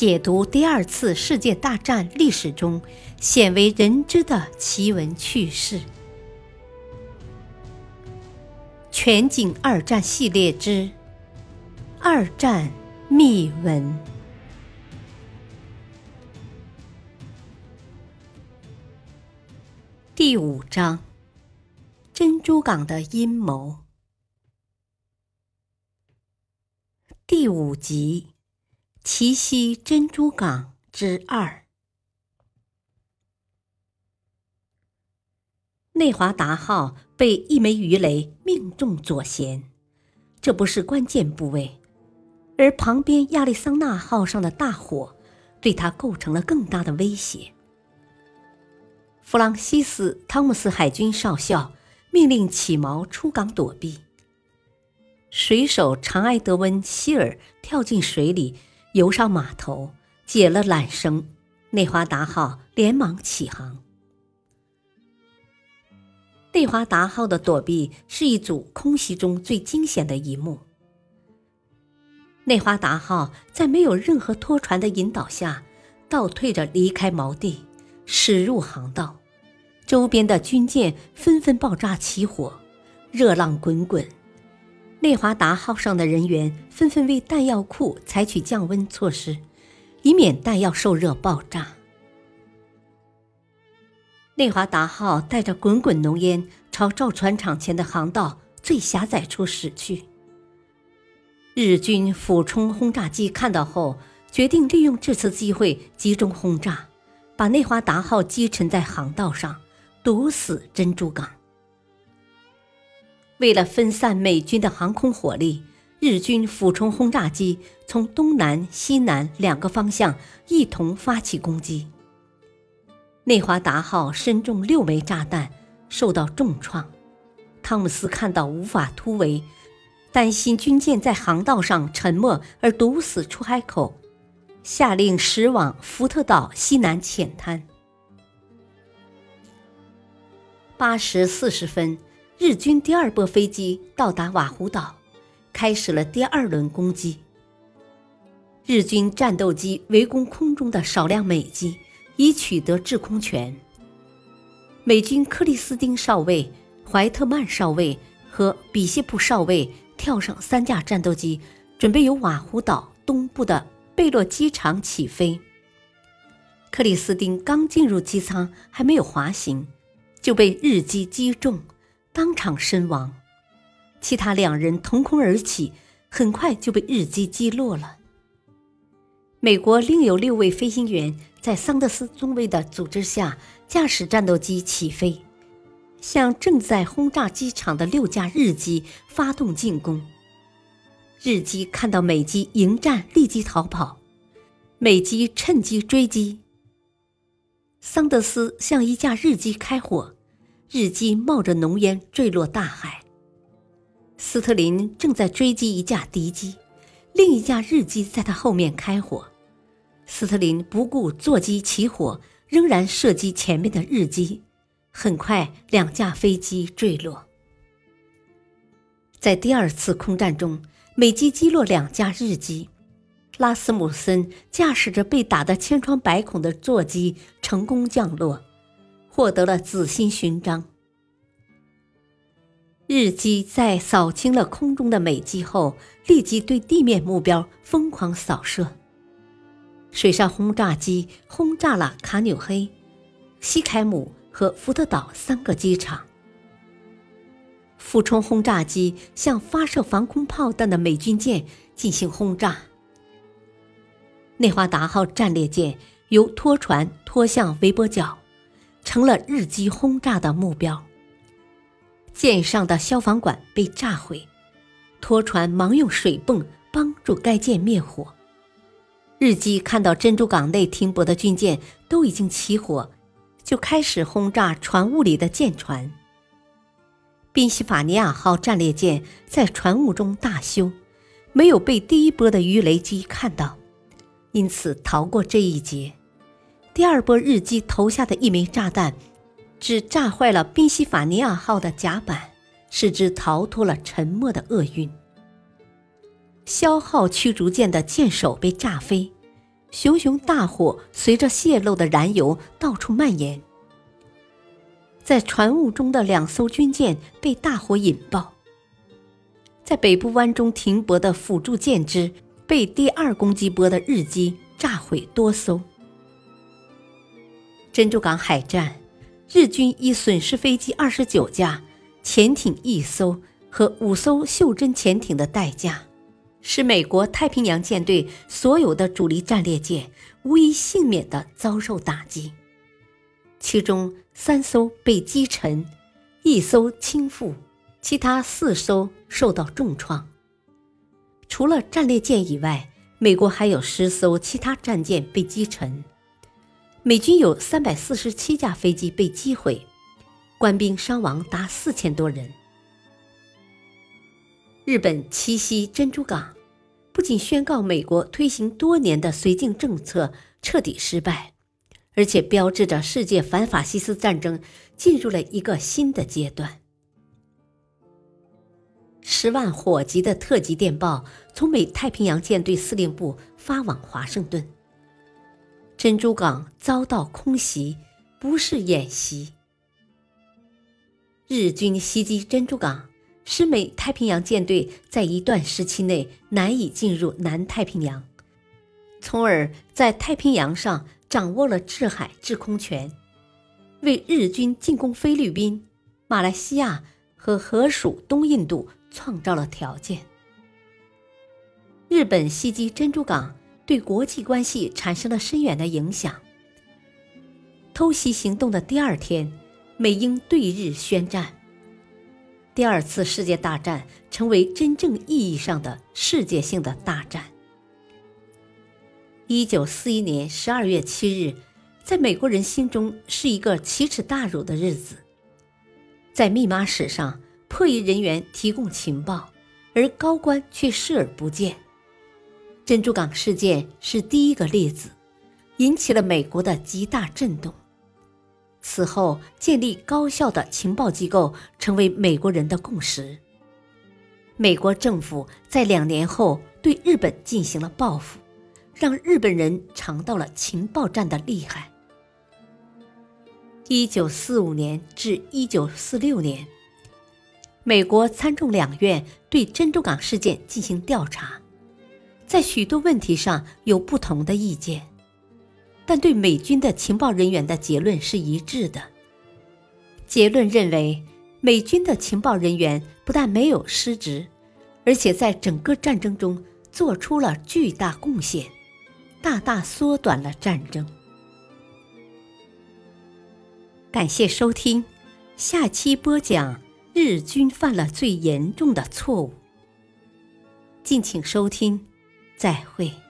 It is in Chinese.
解读第二次世界大战历史中鲜为人知的奇闻趣事。全景二战系列之《二战秘闻》第五章：珍珠港的阴谋。第五集。奇袭珍珠港之二，内华达号被一枚鱼雷命中左舷，这不是关键部位，而旁边亚利桑那号上的大火对他构成了更大的威胁。弗朗西斯·汤姆斯海军少校命令起锚出港躲避，水手长埃德温·希尔跳进水里。游上码头，解了缆绳，内华达号连忙起航。内华达号的躲避是一组空袭中最惊险的一幕。内华达号在没有任何拖船的引导下，倒退着离开锚地，驶入航道，周边的军舰纷纷爆炸起火，热浪滚滚。内华达号上的人员纷纷为弹药库采取降温措施，以免弹药受热爆炸。内华达号带着滚滚浓烟朝造船厂前的航道最狭窄处驶去。日军俯冲轰炸机看到后，决定利用这次机会集中轰炸，把内华达号击沉在航道上，堵死珍珠港。为了分散美军的航空火力，日军俯冲轰炸机从东南、西南两个方向一同发起攻击。内华达号身中六枚炸弹，受到重创。汤姆斯看到无法突围，担心军舰在航道上沉没而堵死出海口，下令驶往福特岛西南浅滩。八时四十分。日军第二波飞机到达瓦胡岛，开始了第二轮攻击。日军战斗机围攻空中的少量美机，以取得制空权。美军克里斯汀少尉、怀特曼少尉和比谢普少尉跳上三架战斗机，准备由瓦胡岛东部的贝洛机场起飞。克里斯汀刚进入机舱，还没有滑行，就被日机击中。当场身亡，其他两人腾空而起，很快就被日机击落了。美国另有六位飞行员在桑德斯中尉的组织下，驾驶战斗机起飞，向正在轰炸机场的六架日机发动进攻。日机看到美机迎战，立即逃跑，美机趁机追击。桑德斯向一架日机开火。日机冒着浓烟坠落大海。斯特林正在追击一架敌机，另一架日机在他后面开火。斯特林不顾座机起火，仍然射击前面的日机。很快，两架飞机坠落。在第二次空战中，美机击落两架日机，拉斯姆森驾驶着被打得千疮百孔的座机成功降落。获得了紫心勋章。日机在扫清了空中的美机后，立即对地面目标疯狂扫射。水上轰炸机轰炸了卡纽黑、西凯姆和福特岛三个机场。俯冲轰炸机向发射防空炮弹的美军舰进行轰炸。内华达号战列舰由拖船拖向维波角。成了日机轰炸的目标。舰上的消防管被炸毁，拖船忙用水泵帮助该舰灭火。日机看到珍珠港内停泊的军舰都已经起火，就开始轰炸船坞里的舰船。宾夕法尼亚号战列舰在船坞中大修，没有被第一波的鱼雷机看到，因此逃过这一劫。第二波日机投下的一枚炸弹，只炸坏了宾夕法尼亚号的甲板，使之逃脱了沉没的厄运。消耗驱逐舰的舰首被炸飞，熊熊大火随着泄漏的燃油到处蔓延，在船坞中的两艘军舰被大火引爆，在北部湾中停泊的辅助舰只被第二攻击波的日机炸毁多艘。珍珠港海战，日军以损失飞机二十九架、潜艇一艘和五艘袖珍潜艇的代价。使美国太平洋舰队所有的主力战列舰无一幸免地遭受打击，其中三艘被击沉，一艘倾覆，其他四艘受到重创。除了战列舰以外，美国还有十艘其他战舰被击沉。美军有三百四十七架飞机被击毁，官兵伤亡达四千多人。日本七夕珍珠港，不仅宣告美国推行多年的绥靖政策彻底失败，而且标志着世界反法西斯战争进入了一个新的阶段。十万火急的特级电报从美太平洋舰队司令部发往华盛顿。珍珠港遭到空袭，不是演习。日军袭击珍珠港。使美太平洋舰队在一段时期内难以进入南太平洋，从而在太平洋上掌握了制海制空权，为日军进攻菲律宾、马来西亚和河属东印度创造了条件。日本袭击珍珠港，对国际关系产生了深远的影响。偷袭行动的第二天，美英对日宣战。第二次世界大战成为真正意义上的世界性的大战。一九四一年十二月七日，在美国人心中是一个奇耻大辱的日子。在密码史上，破译人员提供情报，而高官却视而不见。珍珠港事件是第一个例子，引起了美国的极大震动。此后，建立高效的情报机构成为美国人的共识。美国政府在两年后对日本进行了报复，让日本人尝到了情报战的厉害。一九四五年至一九四六年，美国参众两院对珍珠港事件进行调查，在许多问题上有不同的意见。但对美军的情报人员的结论是一致的。结论认为，美军的情报人员不但没有失职，而且在整个战争中做出了巨大贡献，大大缩短了战争。感谢收听，下期播讲日军犯了最严重的错误。敬请收听，再会。